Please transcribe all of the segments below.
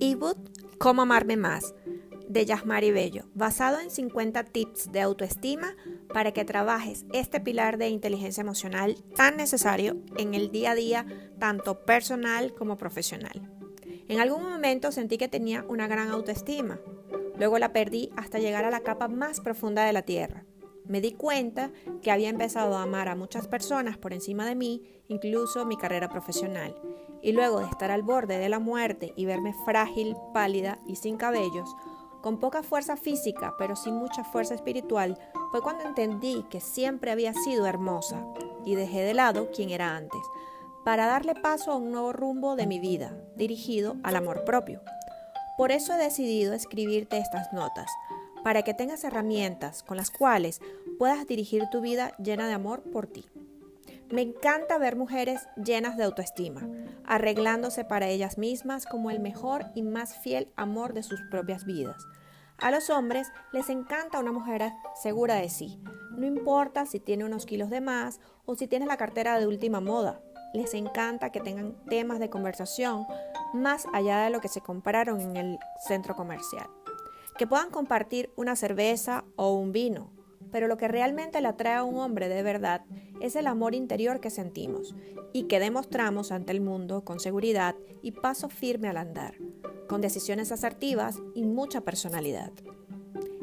ebook Cómo amarme más de Yasmari Bello, basado en 50 tips de autoestima para que trabajes este pilar de inteligencia emocional tan necesario en el día a día, tanto personal como profesional. En algún momento sentí que tenía una gran autoestima, luego la perdí hasta llegar a la capa más profunda de la Tierra. Me di cuenta que había empezado a amar a muchas personas por encima de mí, incluso mi carrera profesional. Y luego de estar al borde de la muerte y verme frágil, pálida y sin cabellos, con poca fuerza física, pero sin mucha fuerza espiritual, fue cuando entendí que siempre había sido hermosa y dejé de lado quien era antes, para darle paso a un nuevo rumbo de mi vida, dirigido al amor propio. Por eso he decidido escribirte estas notas, para que tengas herramientas con las cuales puedas dirigir tu vida llena de amor por ti. Me encanta ver mujeres llenas de autoestima, arreglándose para ellas mismas como el mejor y más fiel amor de sus propias vidas. A los hombres les encanta una mujer segura de sí, no importa si tiene unos kilos de más o si tiene la cartera de última moda. Les encanta que tengan temas de conversación más allá de lo que se compraron en el centro comercial que puedan compartir una cerveza o un vino, pero lo que realmente le atrae a un hombre de verdad es el amor interior que sentimos y que demostramos ante el mundo con seguridad y paso firme al andar, con decisiones asertivas y mucha personalidad.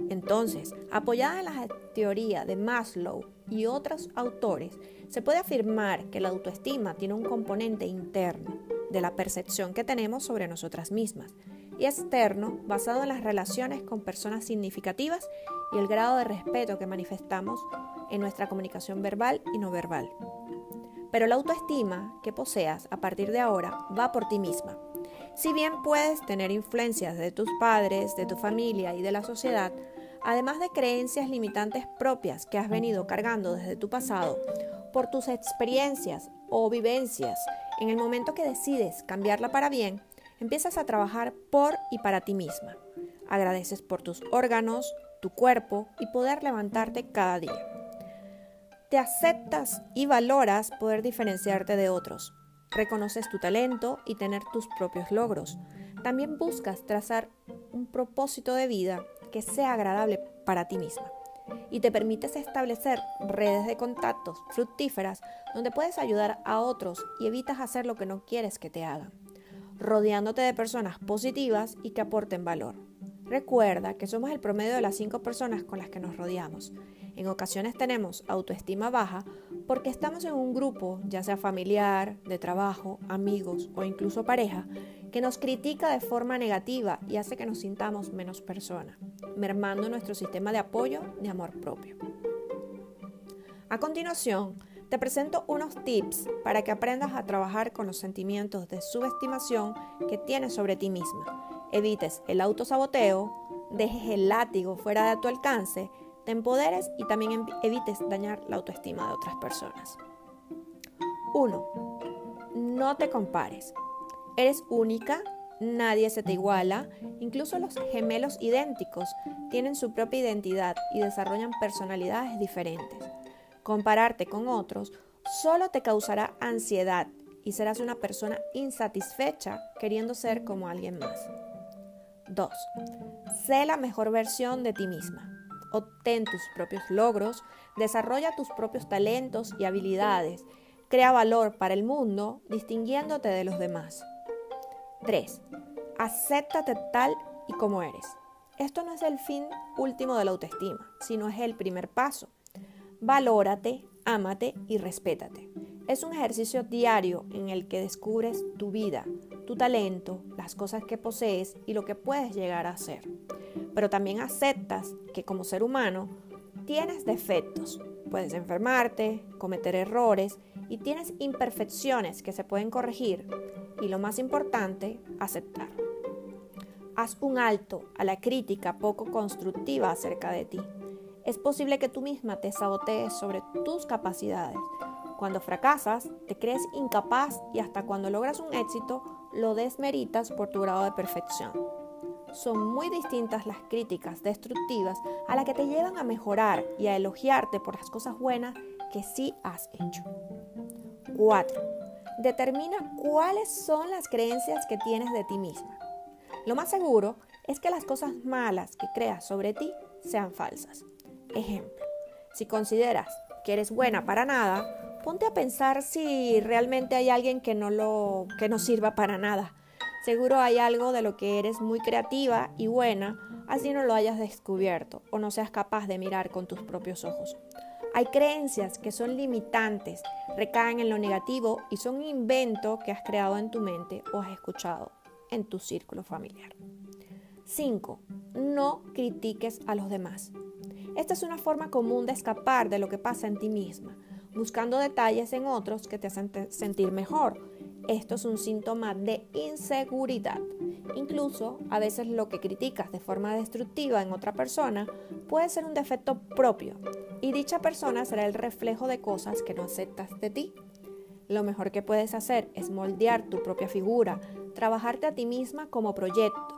Entonces, apoyada en la teoría de Maslow y otros autores, se puede afirmar que la autoestima tiene un componente interno de la percepción que tenemos sobre nosotras mismas y externo basado en las relaciones con personas significativas y el grado de respeto que manifestamos en nuestra comunicación verbal y no verbal. Pero la autoestima que poseas a partir de ahora va por ti misma. Si bien puedes tener influencias de tus padres, de tu familia y de la sociedad, además de creencias limitantes propias que has venido cargando desde tu pasado, por tus experiencias o vivencias, en el momento que decides cambiarla para bien, empiezas a trabajar por y para ti misma. Agradeces por tus órganos, tu cuerpo y poder levantarte cada día. Te aceptas y valoras poder diferenciarte de otros. Reconoces tu talento y tener tus propios logros. También buscas trazar un propósito de vida que sea agradable para ti misma y te permites establecer redes de contactos fructíferas donde puedes ayudar a otros y evitas hacer lo que no quieres que te hagan rodeándote de personas positivas y que aporten valor. Recuerda que somos el promedio de las cinco personas con las que nos rodeamos. En ocasiones tenemos autoestima baja porque estamos en un grupo, ya sea familiar, de trabajo, amigos o incluso pareja, que nos critica de forma negativa y hace que nos sintamos menos personas, mermando nuestro sistema de apoyo de amor propio. A continuación, te presento unos tips para que aprendas a trabajar con los sentimientos de subestimación que tienes sobre ti misma. Evites el autosaboteo, dejes el látigo fuera de tu alcance, te empoderes y también evites dañar la autoestima de otras personas. 1. No te compares. Eres única, nadie se te iguala, incluso los gemelos idénticos tienen su propia identidad y desarrollan personalidades diferentes. Compararte con otros solo te causará ansiedad y serás una persona insatisfecha queriendo ser como alguien más. 2. Sé la mejor versión de ti misma. Obtén tus propios logros, desarrolla tus propios talentos y habilidades, crea valor para el mundo distinguiéndote de los demás. 3. Acéptate tal y como eres. Esto no es el fin último de la autoestima, sino es el primer paso. Valórate, ámate y respétate. Es un ejercicio diario en el que descubres tu vida, tu talento, las cosas que posees y lo que puedes llegar a ser. Pero también aceptas que como ser humano tienes defectos, puedes enfermarte, cometer errores y tienes imperfecciones que se pueden corregir y lo más importante, aceptar. Haz un alto a la crítica poco constructiva acerca de ti es posible que tú misma te sabotees sobre tus capacidades. Cuando fracasas, te crees incapaz y hasta cuando logras un éxito, lo desmeritas por tu grado de perfección. Son muy distintas las críticas destructivas a las que te llevan a mejorar y a elogiarte por las cosas buenas que sí has hecho. 4. Determina cuáles son las creencias que tienes de ti misma. Lo más seguro es que las cosas malas que creas sobre ti sean falsas. Ejemplo, si consideras que eres buena para nada, ponte a pensar si realmente hay alguien que no lo que no sirva para nada. Seguro hay algo de lo que eres muy creativa y buena, así no lo hayas descubierto o no seas capaz de mirar con tus propios ojos. Hay creencias que son limitantes, recaen en lo negativo y son invento que has creado en tu mente o has escuchado en tu círculo familiar. 5. No critiques a los demás. Esta es una forma común de escapar de lo que pasa en ti misma, buscando detalles en otros que te hacen sentir mejor. Esto es un síntoma de inseguridad. Incluso a veces lo que criticas de forma destructiva en otra persona puede ser un defecto propio y dicha persona será el reflejo de cosas que no aceptas de ti. Lo mejor que puedes hacer es moldear tu propia figura, trabajarte a ti misma como proyecto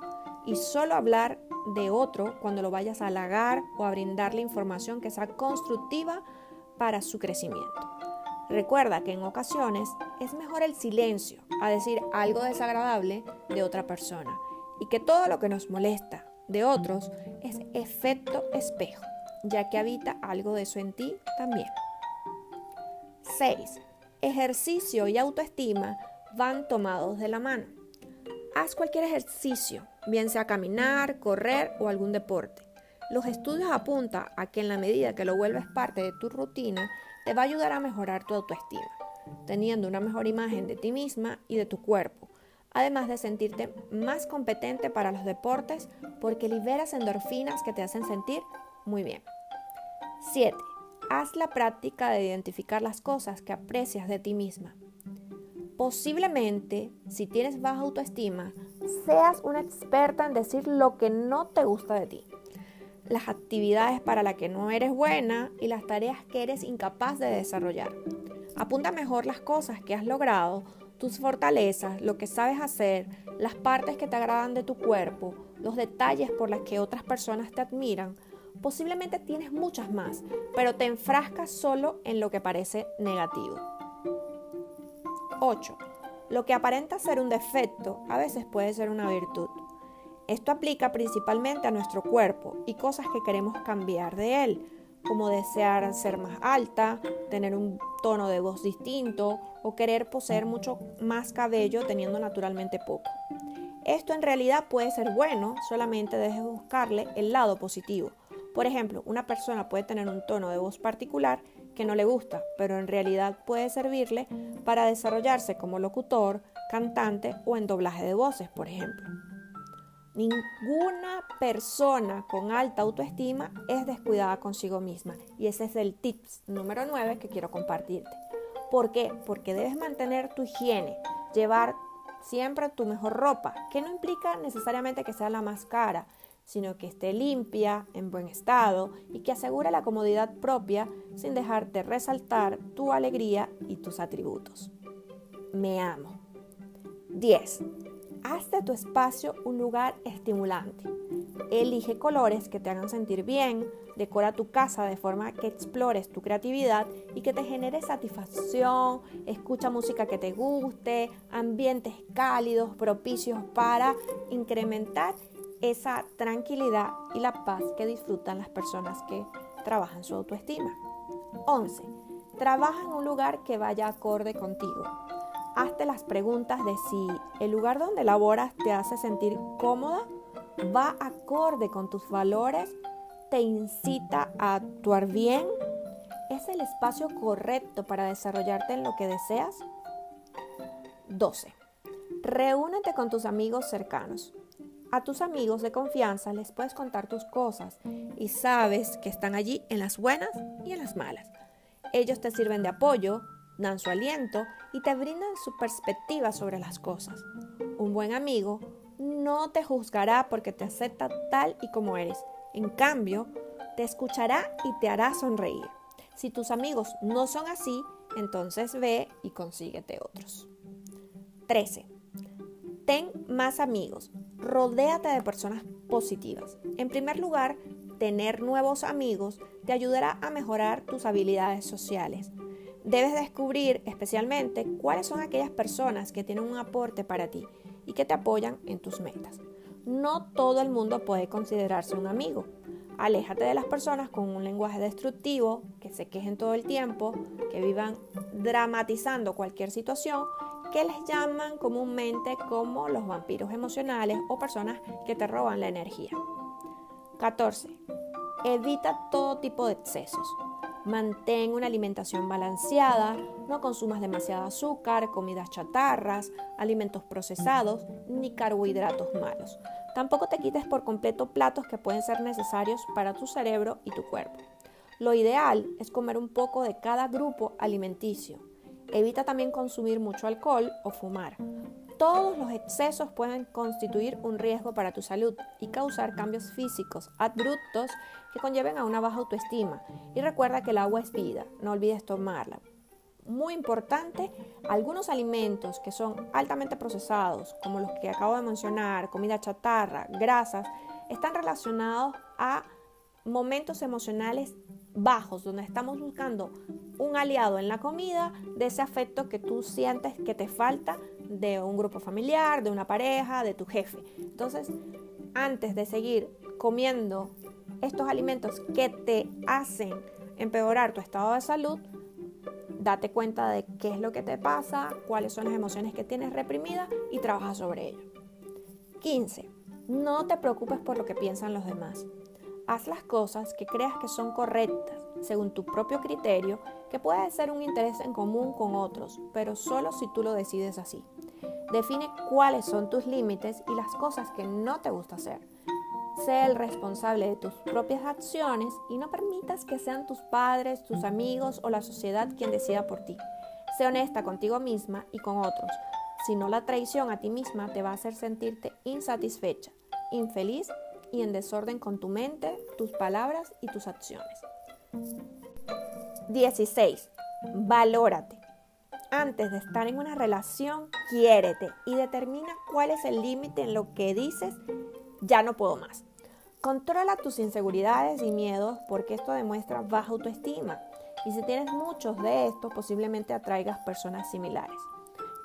y solo hablar de otro cuando lo vayas a halagar o a brindarle información que sea constructiva para su crecimiento. Recuerda que en ocasiones es mejor el silencio a decir algo desagradable de otra persona y que todo lo que nos molesta de otros es efecto espejo, ya que habita algo de eso en ti también. 6. Ejercicio y autoestima van tomados de la mano. Haz cualquier ejercicio, bien sea caminar, correr o algún deporte. Los estudios apuntan a que en la medida que lo vuelves parte de tu rutina, te va a ayudar a mejorar tu autoestima, teniendo una mejor imagen de ti misma y de tu cuerpo, además de sentirte más competente para los deportes porque liberas endorfinas que te hacen sentir muy bien. 7. Haz la práctica de identificar las cosas que aprecias de ti misma. Posiblemente, si tienes baja autoestima, seas una experta en decir lo que no te gusta de ti las actividades para las que no eres buena y las tareas que eres incapaz de desarrollar. Apunta mejor las cosas que has logrado, tus fortalezas, lo que sabes hacer, las partes que te agradan de tu cuerpo, los detalles por los que otras personas te admiran. Posiblemente tienes muchas más, pero te enfrascas solo en lo que parece negativo. 8. Lo que aparenta ser un defecto a veces puede ser una virtud. Esto aplica principalmente a nuestro cuerpo y cosas que queremos cambiar de él, como desear ser más alta, tener un tono de voz distinto o querer poseer mucho más cabello teniendo naturalmente poco. Esto en realidad puede ser bueno, solamente dejes buscarle el lado positivo. Por ejemplo, una persona puede tener un tono de voz particular que no le gusta, pero en realidad puede servirle para desarrollarse como locutor, cantante o en doblaje de voces, por ejemplo. Ninguna persona con alta autoestima es descuidada consigo misma. Y ese es el tips número 9 que quiero compartirte. ¿Por qué? Porque debes mantener tu higiene, llevar siempre tu mejor ropa, que no implica necesariamente que sea la más cara, sino que esté limpia, en buen estado y que asegure la comodidad propia sin dejarte resaltar tu alegría y tus atributos. Me amo. 10. Haz de tu espacio un lugar estimulante. Elige colores que te hagan sentir bien, decora tu casa de forma que explores tu creatividad y que te genere satisfacción, escucha música que te guste, ambientes cálidos, propicios para incrementar esa tranquilidad y la paz que disfrutan las personas que trabajan su autoestima. 11. Trabaja en un lugar que vaya acorde contigo hazte las preguntas de si el lugar donde laboras te hace sentir cómoda, va acorde con tus valores, te incita a actuar bien, es el espacio correcto para desarrollarte en lo que deseas. 12. Reúnete con tus amigos cercanos. A tus amigos de confianza les puedes contar tus cosas y sabes que están allí en las buenas y en las malas. Ellos te sirven de apoyo, dan su aliento y te brindan su perspectiva sobre las cosas. Un buen amigo no te juzgará porque te acepta tal y como eres. En cambio, te escuchará y te hará sonreír. Si tus amigos no son así, entonces ve y consíguete otros. 13. Ten más amigos. Rodéate de personas positivas. En primer lugar, tener nuevos amigos te ayudará a mejorar tus habilidades sociales. Debes descubrir especialmente cuáles son aquellas personas que tienen un aporte para ti y que te apoyan en tus metas. No todo el mundo puede considerarse un amigo. Aléjate de las personas con un lenguaje destructivo, que se quejen todo el tiempo, que vivan dramatizando cualquier situación, que les llaman comúnmente como los vampiros emocionales o personas que te roban la energía. 14. Evita todo tipo de excesos. Mantén una alimentación balanceada, no consumas demasiado azúcar, comidas chatarras, alimentos procesados ni carbohidratos malos. Tampoco te quites por completo platos que pueden ser necesarios para tu cerebro y tu cuerpo. Lo ideal es comer un poco de cada grupo alimenticio. Evita también consumir mucho alcohol o fumar. Todos los excesos pueden constituir un riesgo para tu salud y causar cambios físicos abruptos que conlleven a una baja autoestima. Y recuerda que el agua es vida, no olvides tomarla. Muy importante, algunos alimentos que son altamente procesados, como los que acabo de mencionar, comida chatarra, grasas, están relacionados a momentos emocionales bajos, donde estamos buscando un aliado en la comida de ese afecto que tú sientes que te falta de un grupo familiar, de una pareja, de tu jefe. Entonces, antes de seguir comiendo estos alimentos que te hacen empeorar tu estado de salud, date cuenta de qué es lo que te pasa, cuáles son las emociones que tienes reprimidas y trabaja sobre ello. 15. No te preocupes por lo que piensan los demás. Haz las cosas que creas que son correctas, según tu propio criterio, que puede ser un interés en común con otros, pero solo si tú lo decides así. Define cuáles son tus límites y las cosas que no te gusta hacer. Sé el responsable de tus propias acciones y no permitas que sean tus padres, tus amigos o la sociedad quien decida por ti. Sé honesta contigo misma y con otros. Si no, la traición a ti misma te va a hacer sentirte insatisfecha, infeliz y en desorden con tu mente, tus palabras y tus acciones. 16. Valórate. Antes de estar en una relación, quiérete y determina cuál es el límite en lo que dices, ya no puedo más. Controla tus inseguridades y miedos porque esto demuestra baja autoestima. Y si tienes muchos de estos, posiblemente atraigas personas similares.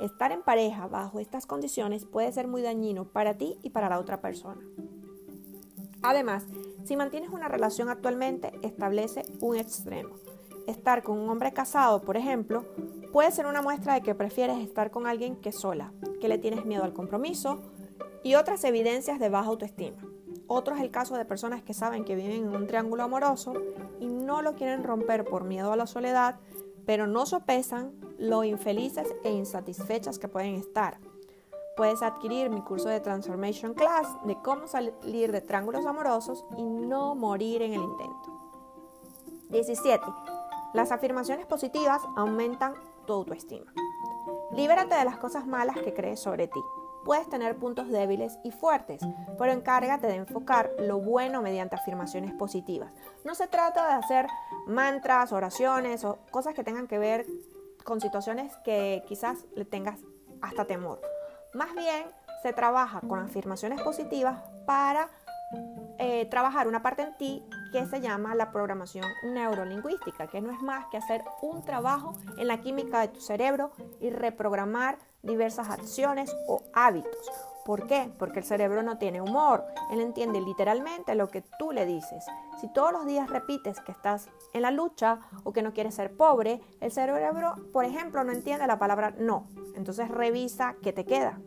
Estar en pareja bajo estas condiciones puede ser muy dañino para ti y para la otra persona. Además, si mantienes una relación actualmente, establece un extremo. Estar con un hombre casado, por ejemplo, puede ser una muestra de que prefieres estar con alguien que sola, que le tienes miedo al compromiso y otras evidencias de baja autoestima. Otro es el caso de personas que saben que viven en un triángulo amoroso y no lo quieren romper por miedo a la soledad, pero no sopesan lo infelices e insatisfechas que pueden estar Puedes adquirir mi curso de Transformation Class de cómo salir de triángulos amorosos y no morir en el intento. 17. Las afirmaciones positivas aumentan tu autoestima. Libérate de las cosas malas que crees sobre ti. Puedes tener puntos débiles y fuertes, pero encárgate de enfocar lo bueno mediante afirmaciones positivas. No se trata de hacer mantras, oraciones o cosas que tengan que ver con situaciones que quizás le tengas hasta temor. Más bien se trabaja con afirmaciones positivas para eh, trabajar una parte en ti que se llama la programación neurolingüística, que no es más que hacer un trabajo en la química de tu cerebro y reprogramar diversas acciones o hábitos. ¿Por qué? Porque el cerebro no tiene humor, él entiende literalmente lo que tú le dices. Si todos los días repites que estás en la lucha o que no quieres ser pobre, el cerebro, por ejemplo, no entiende la palabra no. Entonces revisa qué te queda.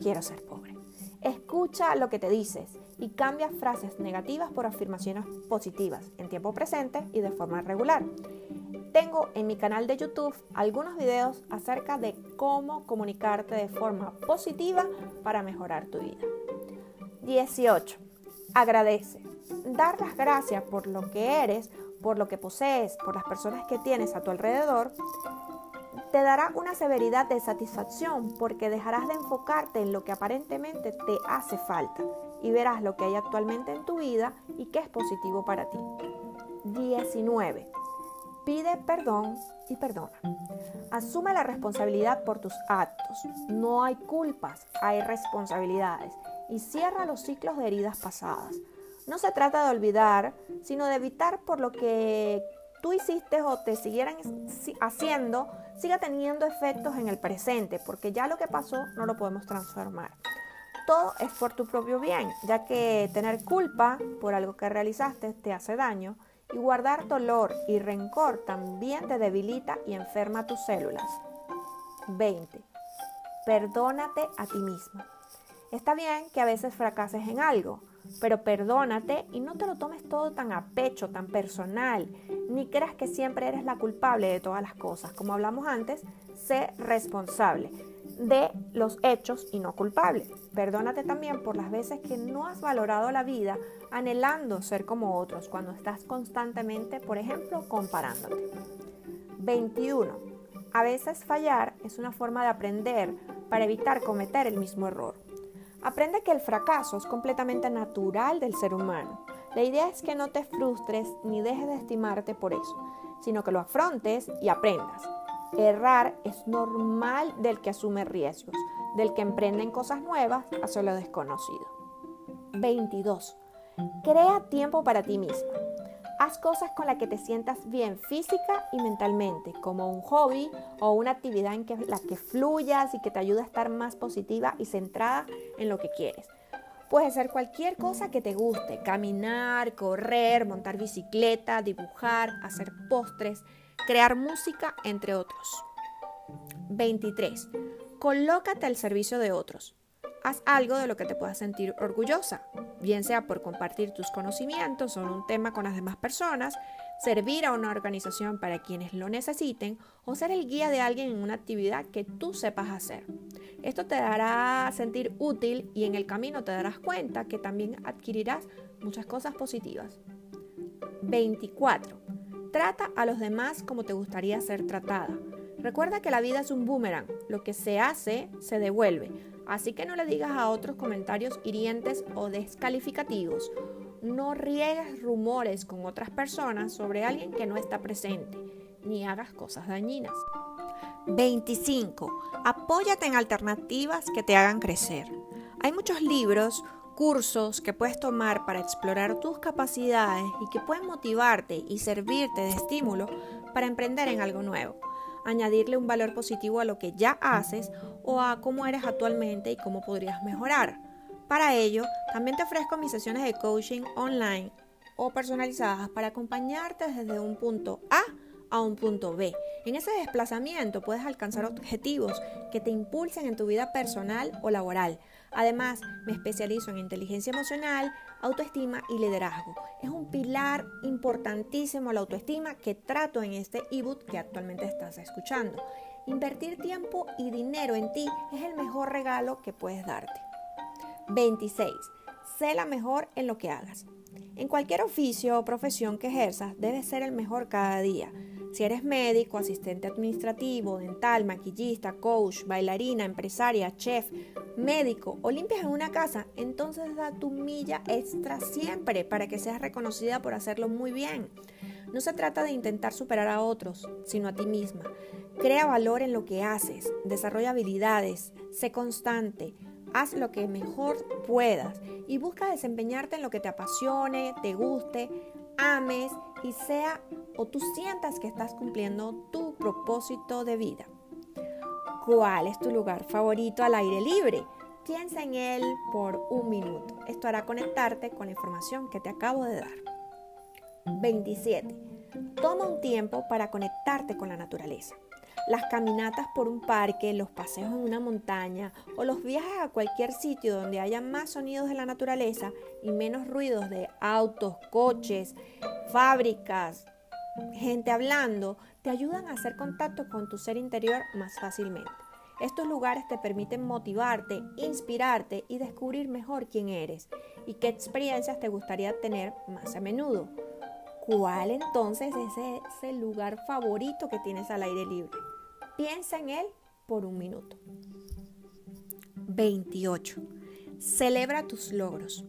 Quiero ser pobre. Escucha lo que te dices y cambia frases negativas por afirmaciones positivas en tiempo presente y de forma regular. Tengo en mi canal de YouTube algunos videos acerca de cómo comunicarte de forma positiva para mejorar tu vida. 18. Agradece. Dar las gracias por lo que eres, por lo que posees, por las personas que tienes a tu alrededor, te dará una severidad de satisfacción porque dejarás de enfocarte en lo que aparentemente te hace falta y verás lo que hay actualmente en tu vida y qué es positivo para ti. 19. Pide perdón y perdona. Asume la responsabilidad por tus actos. No hay culpas, hay responsabilidades. Y cierra los ciclos de heridas pasadas. No se trata de olvidar, sino de evitar por lo que tú hiciste o te siguieran haciendo siga teniendo efectos en el presente, porque ya lo que pasó no lo podemos transformar. Todo es por tu propio bien, ya que tener culpa por algo que realizaste te hace daño y guardar dolor y rencor también te debilita y enferma tus células. 20. Perdónate a ti mismo. Está bien que a veces fracases en algo, pero perdónate y no te lo tomes todo tan a pecho, tan personal, ni creas que siempre eres la culpable de todas las cosas. Como hablamos antes, sé responsable de los hechos y no culpable. Perdónate también por las veces que no has valorado la vida anhelando ser como otros, cuando estás constantemente, por ejemplo, comparándote. 21. A veces fallar es una forma de aprender para evitar cometer el mismo error. Aprende que el fracaso es completamente natural del ser humano. La idea es que no te frustres ni dejes de estimarte por eso, sino que lo afrontes y aprendas. Errar es normal del que asume riesgos, del que emprenden cosas nuevas hacia lo desconocido. 22. Crea tiempo para ti misma. Haz cosas con las que te sientas bien física y mentalmente, como un hobby o una actividad en la que fluyas y que te ayude a estar más positiva y centrada en lo que quieres. Puede ser cualquier cosa que te guste, caminar, correr, montar bicicleta, dibujar, hacer postres, crear música, entre otros. 23. Colócate al servicio de otros. Haz algo de lo que te puedas sentir orgullosa, bien sea por compartir tus conocimientos sobre un tema con las demás personas, servir a una organización para quienes lo necesiten o ser el guía de alguien en una actividad que tú sepas hacer. Esto te dará sentir útil y en el camino te darás cuenta que también adquirirás muchas cosas positivas. 24. Trata a los demás como te gustaría ser tratada. Recuerda que la vida es un boomerang, lo que se hace se devuelve. Así que no le digas a otros comentarios hirientes o descalificativos. No riegues rumores con otras personas sobre alguien que no está presente, ni hagas cosas dañinas. 25. Apóyate en alternativas que te hagan crecer. Hay muchos libros, cursos que puedes tomar para explorar tus capacidades y que pueden motivarte y servirte de estímulo para emprender en algo nuevo añadirle un valor positivo a lo que ya haces o a cómo eres actualmente y cómo podrías mejorar. Para ello, también te ofrezco mis sesiones de coaching online o personalizadas para acompañarte desde un punto A a un punto B. En ese desplazamiento puedes alcanzar objetivos que te impulsen en tu vida personal o laboral. Además, me especializo en inteligencia emocional, autoestima y liderazgo. Es un pilar importantísimo la autoestima que trato en este ebook que actualmente estás escuchando. Invertir tiempo y dinero en ti es el mejor regalo que puedes darte. 26. Sé la mejor en lo que hagas. En cualquier oficio o profesión que ejerzas, debes ser el mejor cada día. Si eres médico, asistente administrativo, dental, maquillista, coach, bailarina, empresaria, chef, médico o limpias en una casa, entonces da tu milla extra siempre para que seas reconocida por hacerlo muy bien. No se trata de intentar superar a otros, sino a ti misma. Crea valor en lo que haces, desarrolla habilidades, sé constante, haz lo que mejor puedas y busca desempeñarte en lo que te apasione, te guste, ames y sea o tú sientas que estás cumpliendo tu propósito de vida. ¿Cuál es tu lugar favorito al aire libre? Piensa en él por un minuto. Esto hará conectarte con la información que te acabo de dar. 27. Toma un tiempo para conectarte con la naturaleza. Las caminatas por un parque, los paseos en una montaña o los viajes a cualquier sitio donde haya más sonidos de la naturaleza y menos ruidos de autos, coches, fábricas, gente hablando, te ayudan a hacer contacto con tu ser interior más fácilmente. Estos lugares te permiten motivarte, inspirarte y descubrir mejor quién eres y qué experiencias te gustaría tener más a menudo. ¿Cuál entonces es ese lugar favorito que tienes al aire libre? Piensa en él por un minuto. 28. Celebra tus logros.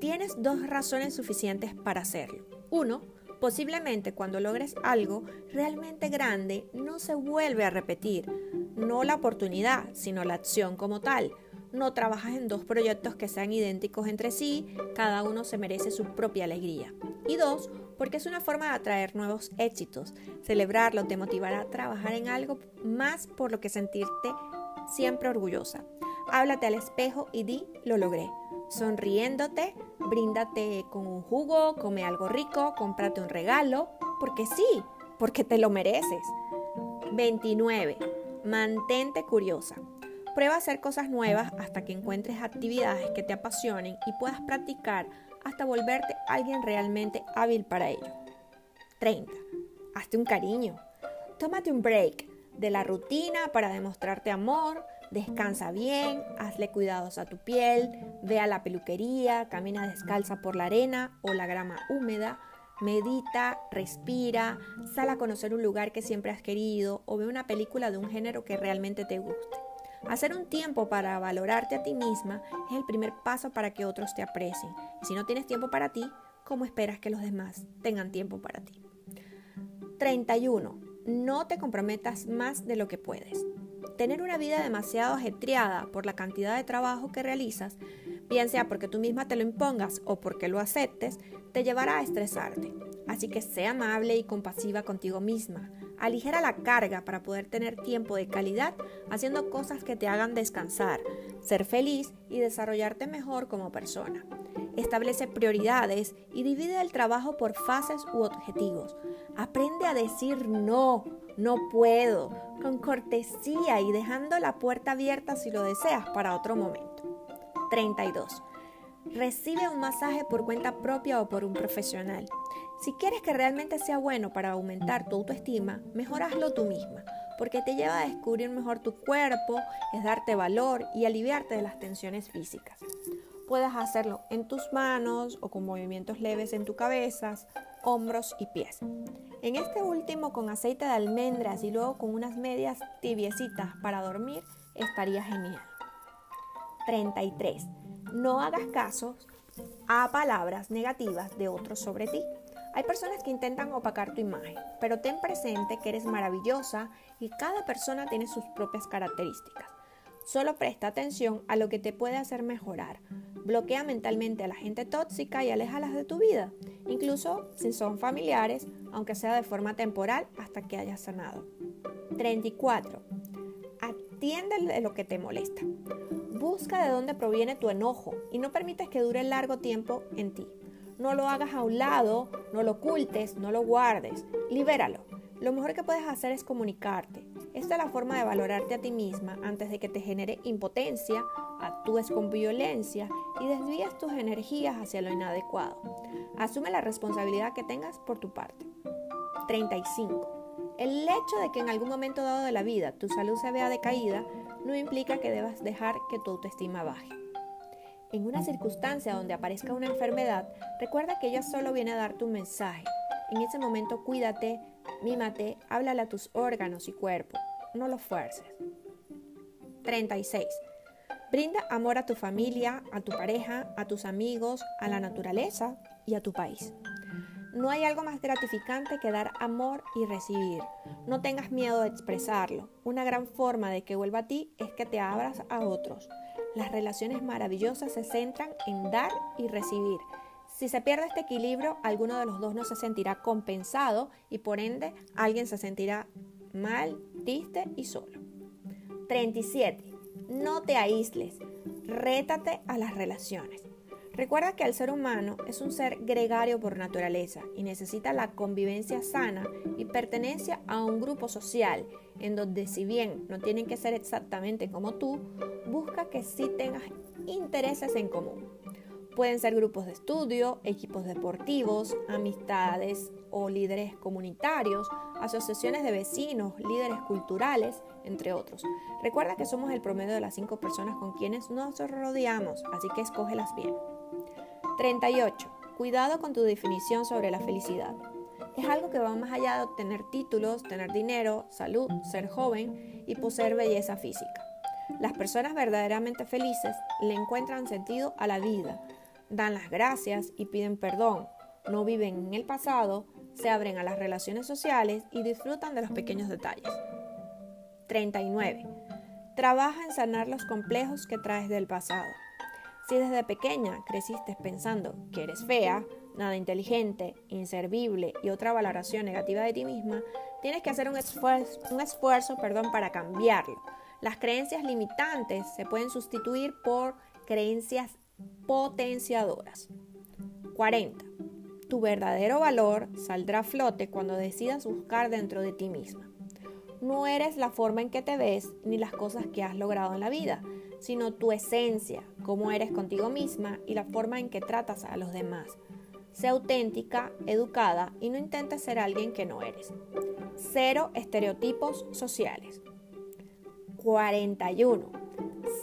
Tienes dos razones suficientes para hacerlo. Uno, posiblemente cuando logres algo realmente grande no se vuelve a repetir. No la oportunidad, sino la acción como tal. No trabajas en dos proyectos que sean idénticos entre sí, cada uno se merece su propia alegría. Y dos, porque es una forma de atraer nuevos éxitos. Celebrarlo te motivará a trabajar en algo más por lo que sentirte siempre orgullosa. Háblate al espejo y di, lo logré. Sonriéndote, bríndate con un jugo, come algo rico, cómprate un regalo, porque sí, porque te lo mereces. 29. Mantente curiosa. Prueba a hacer cosas nuevas hasta que encuentres actividades que te apasionen y puedas practicar hasta volverte alguien realmente hábil para ello. 30. Hazte un cariño. Tómate un break de la rutina para demostrarte amor, descansa bien, hazle cuidados a tu piel, ve a la peluquería, camina descalza por la arena o la grama húmeda, medita, respira, sal a conocer un lugar que siempre has querido o ve una película de un género que realmente te guste. Hacer un tiempo para valorarte a ti misma es el primer paso para que otros te aprecien. Y si no tienes tiempo para ti, ¿cómo esperas que los demás tengan tiempo para ti? 31. No te comprometas más de lo que puedes. Tener una vida demasiado ajetreada por la cantidad de trabajo que realizas, bien sea porque tú misma te lo impongas o porque lo aceptes, te llevará a estresarte. Así que sé amable y compasiva contigo misma. Aligera la carga para poder tener tiempo de calidad haciendo cosas que te hagan descansar, ser feliz y desarrollarte mejor como persona. Establece prioridades y divide el trabajo por fases u objetivos. Aprende a decir no, no puedo, con cortesía y dejando la puerta abierta si lo deseas para otro momento. 32. Recibe un masaje por cuenta propia o por un profesional. Si quieres que realmente sea bueno para aumentar tu autoestima, mejor hazlo tú misma, porque te lleva a descubrir mejor tu cuerpo, es darte valor y aliviarte de las tensiones físicas. Puedes hacerlo en tus manos o con movimientos leves en tu cabeza, hombros y pies. En este último con aceite de almendras y luego con unas medias tibiecitas para dormir estaría genial. 33. No hagas caso a palabras negativas de otros sobre ti. Hay personas que intentan opacar tu imagen, pero ten presente que eres maravillosa y cada persona tiene sus propias características. Solo presta atención a lo que te puede hacer mejorar. Bloquea mentalmente a la gente tóxica y aléjalas de tu vida, incluso si son familiares, aunque sea de forma temporal hasta que hayas sanado. 34. Atiende de lo que te molesta. Busca de dónde proviene tu enojo y no permites que dure largo tiempo en ti. No lo hagas a un lado, no lo ocultes, no lo guardes. Libéralo. Lo mejor que puedes hacer es comunicarte. Esta es la forma de valorarte a ti misma antes de que te genere impotencia, actúes con violencia y desvíes tus energías hacia lo inadecuado. Asume la responsabilidad que tengas por tu parte. 35. El hecho de que en algún momento dado de la vida tu salud se vea decaída no implica que debas dejar que tu autoestima baje. En una circunstancia donde aparezca una enfermedad, recuerda que ella solo viene a darte un mensaje. En ese momento cuídate, mímate, háblale a tus órganos y cuerpo, no lo fuerces. 36. Brinda amor a tu familia, a tu pareja, a tus amigos, a la naturaleza y a tu país. No hay algo más gratificante que dar amor y recibir. No tengas miedo de expresarlo. Una gran forma de que vuelva a ti es que te abras a otros. Las relaciones maravillosas se centran en dar y recibir. Si se pierde este equilibrio, alguno de los dos no se sentirá compensado y por ende alguien se sentirá mal, triste y solo. 37. No te aísles. Rétate a las relaciones. Recuerda que el ser humano es un ser gregario por naturaleza y necesita la convivencia sana y pertenencia a un grupo social en donde si bien no tienen que ser exactamente como tú, busca que sí tengas intereses en común. Pueden ser grupos de estudio, equipos deportivos, amistades o líderes comunitarios, asociaciones de vecinos, líderes culturales, entre otros. Recuerda que somos el promedio de las cinco personas con quienes nos rodeamos, así que escógelas bien. 38. Cuidado con tu definición sobre la felicidad. Es algo que va más allá de obtener títulos, tener dinero, salud, ser joven y poseer belleza física. Las personas verdaderamente felices le encuentran sentido a la vida, dan las gracias y piden perdón, no viven en el pasado, se abren a las relaciones sociales y disfrutan de los pequeños detalles. 39. Trabaja en sanar los complejos que traes del pasado. Si desde pequeña creciste pensando que eres fea, nada inteligente, inservible y otra valoración negativa de ti misma, tienes que hacer un esfuerzo, un esfuerzo perdón, para cambiarlo. Las creencias limitantes se pueden sustituir por creencias potenciadoras. 40. Tu verdadero valor saldrá a flote cuando decidas buscar dentro de ti misma. No eres la forma en que te ves ni las cosas que has logrado en la vida, sino tu esencia, cómo eres contigo misma y la forma en que tratas a los demás. Sé auténtica, educada y no intentes ser alguien que no eres. Cero estereotipos sociales. 41.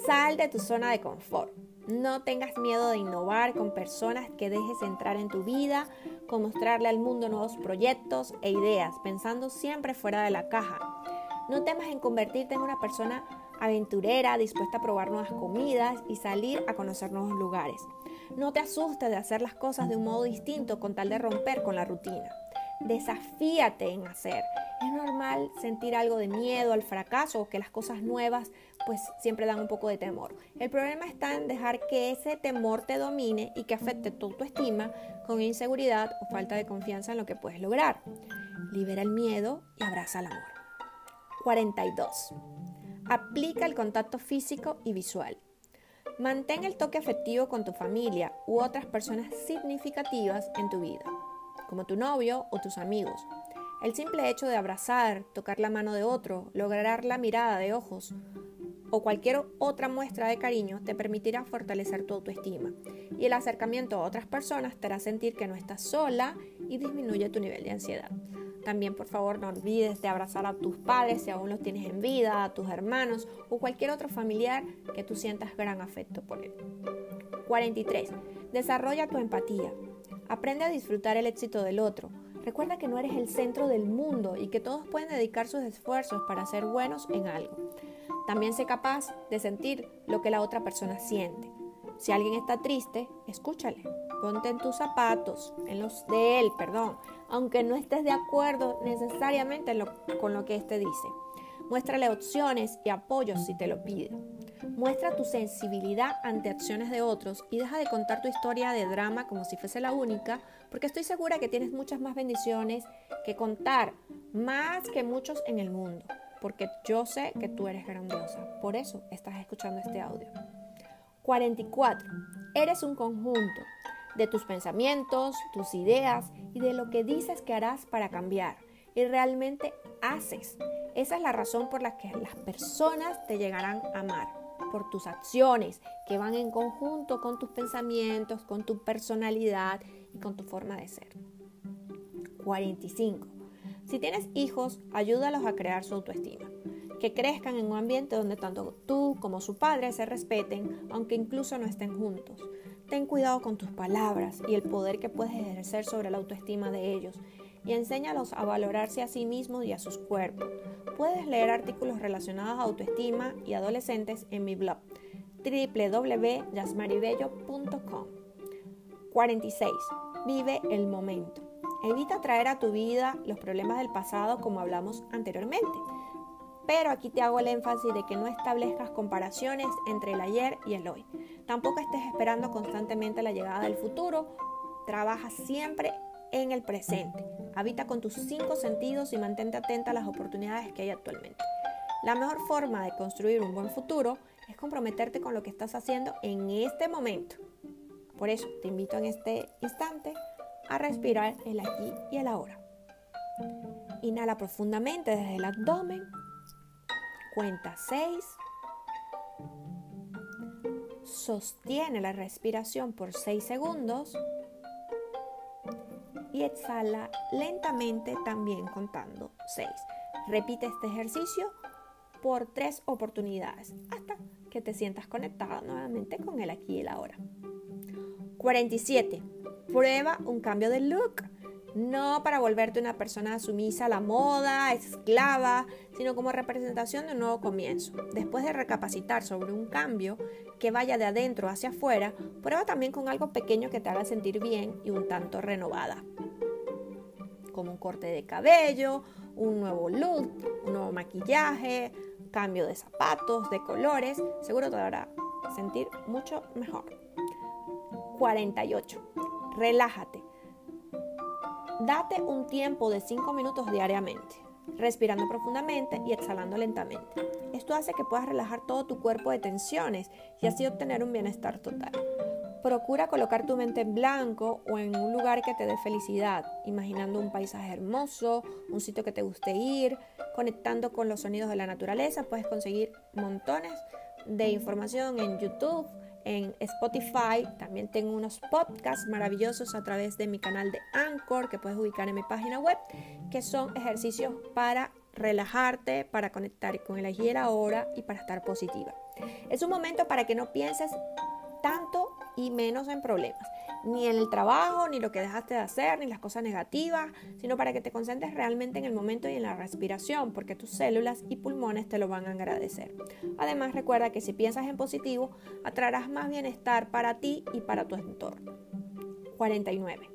Sal de tu zona de confort. No tengas miedo de innovar con personas que dejes entrar en tu vida, con mostrarle al mundo nuevos proyectos e ideas, pensando siempre fuera de la caja. No temas en convertirte en una persona aventurera, dispuesta a probar nuevas comidas y salir a conocer nuevos lugares. No te asustes de hacer las cosas de un modo distinto con tal de romper con la rutina. Desafíate en hacer. Es normal sentir algo de miedo al fracaso o que las cosas nuevas pues siempre dan un poco de temor. El problema está en dejar que ese temor te domine y que afecte tu autoestima con inseguridad o falta de confianza en lo que puedes lograr. Libera el miedo y abraza el amor. 42. Aplica el contacto físico y visual. Mantén el toque afectivo con tu familia u otras personas significativas en tu vida, como tu novio o tus amigos. El simple hecho de abrazar, tocar la mano de otro, lograr la mirada de ojos o cualquier otra muestra de cariño te permitirá fortalecer tu autoestima y el acercamiento a otras personas te hará sentir que no estás sola y disminuye tu nivel de ansiedad. También, por favor, no olvides de abrazar a tus padres si aún los tienes en vida, a tus hermanos o cualquier otro familiar que tú sientas gran afecto por él. 43. Desarrolla tu empatía. Aprende a disfrutar el éxito del otro. Recuerda que no eres el centro del mundo y que todos pueden dedicar sus esfuerzos para ser buenos en algo. También sé capaz de sentir lo que la otra persona siente. Si alguien está triste, escúchale. Ponte en tus zapatos, en los de él, perdón, aunque no estés de acuerdo necesariamente con lo que éste dice. Muéstrale opciones y apoyos si te lo pide. Muestra tu sensibilidad ante acciones de otros y deja de contar tu historia de drama como si fuese la única, porque estoy segura que tienes muchas más bendiciones que contar, más que muchos en el mundo, porque yo sé que tú eres grandiosa. Por eso estás escuchando este audio. 44. Eres un conjunto de tus pensamientos, tus ideas y de lo que dices que harás para cambiar. Y realmente haces. Esa es la razón por la que las personas te llegarán a amar. Por tus acciones que van en conjunto con tus pensamientos, con tu personalidad y con tu forma de ser. 45. Si tienes hijos, ayúdalos a crear su autoestima. Que crezcan en un ambiente donde tanto tú como su padre se respeten, aunque incluso no estén juntos. Ten cuidado con tus palabras y el poder que puedes ejercer sobre la autoestima de ellos y enséñalos a valorarse a sí mismos y a sus cuerpos. Puedes leer artículos relacionados a autoestima y adolescentes en mi blog www.yasmaribello.com 46. Vive el momento. Evita traer a tu vida los problemas del pasado como hablamos anteriormente. Pero aquí te hago el énfasis de que no establezcas comparaciones entre el ayer y el hoy. Tampoco estés esperando constantemente la llegada del futuro. Trabaja siempre en el presente. Habita con tus cinco sentidos y mantente atenta a las oportunidades que hay actualmente. La mejor forma de construir un buen futuro es comprometerte con lo que estás haciendo en este momento. Por eso te invito en este instante a respirar el aquí y el ahora. Inhala profundamente desde el abdomen Cuenta 6. Sostiene la respiración por 6 segundos. Y exhala lentamente también contando 6. Repite este ejercicio por 3 oportunidades hasta que te sientas conectada nuevamente con el aquí y el ahora. 47. Prueba un cambio de look no para volverte una persona sumisa a la moda, esclava, sino como representación de un nuevo comienzo. Después de recapacitar sobre un cambio que vaya de adentro hacia afuera, prueba también con algo pequeño que te haga sentir bien y un tanto renovada. Como un corte de cabello, un nuevo look, un nuevo maquillaje, cambio de zapatos, de colores, seguro te hará sentir mucho mejor. 48. Relájate Date un tiempo de 5 minutos diariamente. respirando profundamente y exhalando lentamente. Esto hace que puedas relajar todo tu cuerpo de tensiones y así obtener un bienestar total. Procura colocar tu mente en blanco o en un lugar que te dé felicidad, imaginando un paisaje hermoso, un sitio que te guste ir, conectando con los sonidos de la naturaleza. Puedes conseguir montones de información en YouTube, en Spotify. También tengo unos podcasts maravillosos a través de mi canal de Anchor que puedes ubicar en mi página web, que son ejercicios para relajarte, para conectar con el aquí ahora y para estar positiva. Es un momento para que no pienses tanto y menos en problemas, ni en el trabajo, ni lo que dejaste de hacer, ni las cosas negativas, sino para que te concentres realmente en el momento y en la respiración, porque tus células y pulmones te lo van a agradecer. Además, recuerda que si piensas en positivo, atraerás más bienestar para ti y para tu entorno. 49.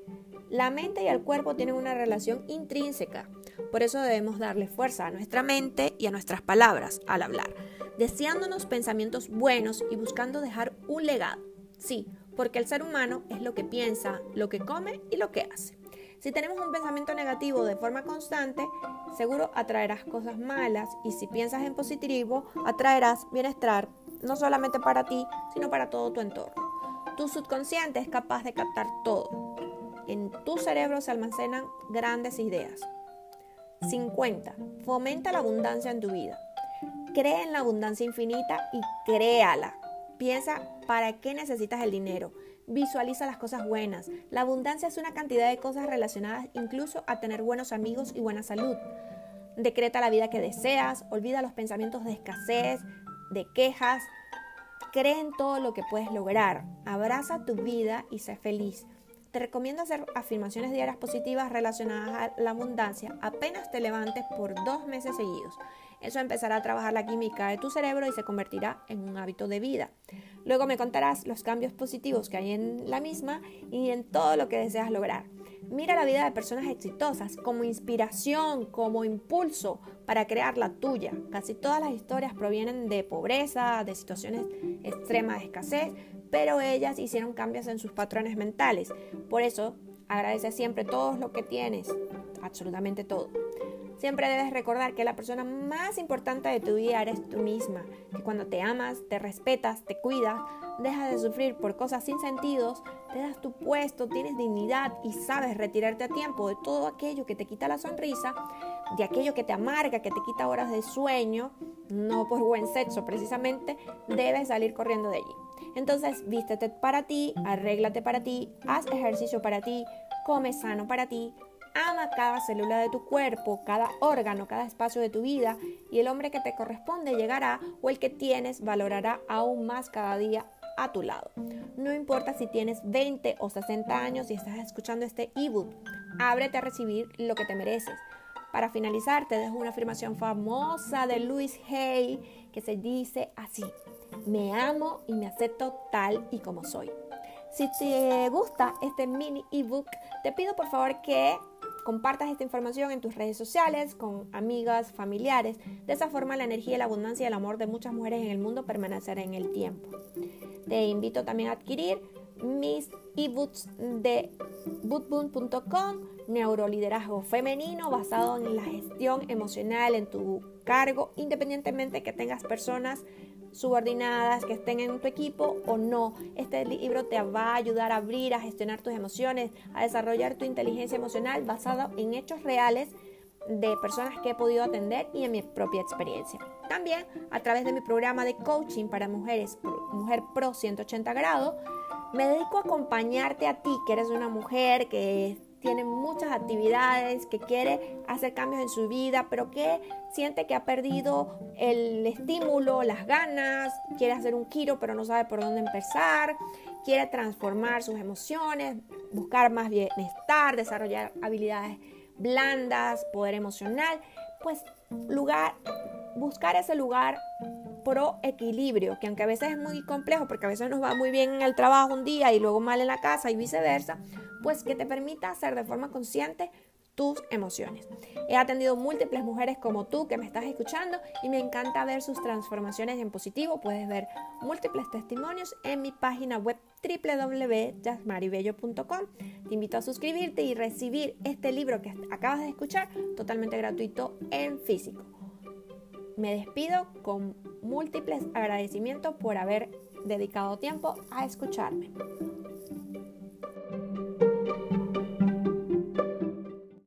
La mente y el cuerpo tienen una relación intrínseca, por eso debemos darle fuerza a nuestra mente y a nuestras palabras al hablar, deseándonos pensamientos buenos y buscando dejar un legado. Sí, porque el ser humano es lo que piensa, lo que come y lo que hace. Si tenemos un pensamiento negativo de forma constante, seguro atraerás cosas malas y si piensas en positivo, atraerás bienestar no solamente para ti, sino para todo tu entorno. Tu subconsciente es capaz de captar todo. En tu cerebro se almacenan grandes ideas. 50. Fomenta la abundancia en tu vida. Cree en la abundancia infinita y créala. Piensa para qué necesitas el dinero. Visualiza las cosas buenas. La abundancia es una cantidad de cosas relacionadas incluso a tener buenos amigos y buena salud. Decreta la vida que deseas. Olvida los pensamientos de escasez, de quejas. Cree en todo lo que puedes lograr. Abraza tu vida y sé feliz. Te recomiendo hacer afirmaciones diarias positivas relacionadas a la abundancia apenas te levantes por dos meses seguidos. Eso empezará a trabajar la química de tu cerebro y se convertirá en un hábito de vida. Luego me contarás los cambios positivos que hay en la misma y en todo lo que deseas lograr. Mira la vida de personas exitosas como inspiración, como impulso para crear la tuya. Casi todas las historias provienen de pobreza, de situaciones extremas de escasez, pero ellas hicieron cambios en sus patrones mentales. Por eso, agradece siempre todo lo que tienes, absolutamente todo. Siempre debes recordar que la persona más importante de tu vida eres tú misma, que cuando te amas, te respetas, te cuidas, dejas de sufrir por cosas sin sentidos, te das tu puesto, tienes dignidad y sabes retirarte a tiempo de todo aquello que te quita la sonrisa, de aquello que te amarga, que te quita horas de sueño, no por buen sexo precisamente, debes salir corriendo de allí. Entonces, vístete para ti, arréglate para ti, haz ejercicio para ti, come sano para ti, Ama cada célula de tu cuerpo, cada órgano, cada espacio de tu vida y el hombre que te corresponde llegará o el que tienes valorará aún más cada día a tu lado. No importa si tienes 20 o 60 años y estás escuchando este ebook, ábrete a recibir lo que te mereces. Para finalizar, te dejo una afirmación famosa de Louis Hay que se dice así: Me amo y me acepto tal y como soy. Si te gusta este mini ebook, te pido por favor que compartas esta información en tus redes sociales, con amigas, familiares. De esa forma la energía, la abundancia y el amor de muchas mujeres en el mundo permanecerá en el tiempo. Te invito también a adquirir mis ebooks de bootboom.com, neuroliderazgo femenino basado en la gestión emocional en tu cargo, independientemente que tengas personas subordinadas que estén en tu equipo o no. Este libro te va a ayudar a abrir, a gestionar tus emociones, a desarrollar tu inteligencia emocional basado en hechos reales de personas que he podido atender y en mi propia experiencia. También a través de mi programa de coaching para mujeres, Mujer Pro 180 grados, me dedico a acompañarte a ti, que eres una mujer que tiene muchas actividades, que quiere hacer cambios en su vida, pero que siente que ha perdido el estímulo, las ganas, quiere hacer un giro, pero no sabe por dónde empezar, quiere transformar sus emociones, buscar más bienestar, desarrollar habilidades blandas, poder emocional, pues lugar, buscar ese lugar pro equilibrio, que aunque a veces es muy complejo, porque a veces nos va muy bien en el trabajo un día y luego mal en la casa y viceversa, pues que te permita hacer de forma consciente tus emociones. He atendido múltiples mujeres como tú que me estás escuchando y me encanta ver sus transformaciones en positivo. Puedes ver múltiples testimonios en mi página web www.jasmaribello.com. Te invito a suscribirte y recibir este libro que acabas de escuchar totalmente gratuito en físico. Me despido con múltiples agradecimientos por haber dedicado tiempo a escucharme.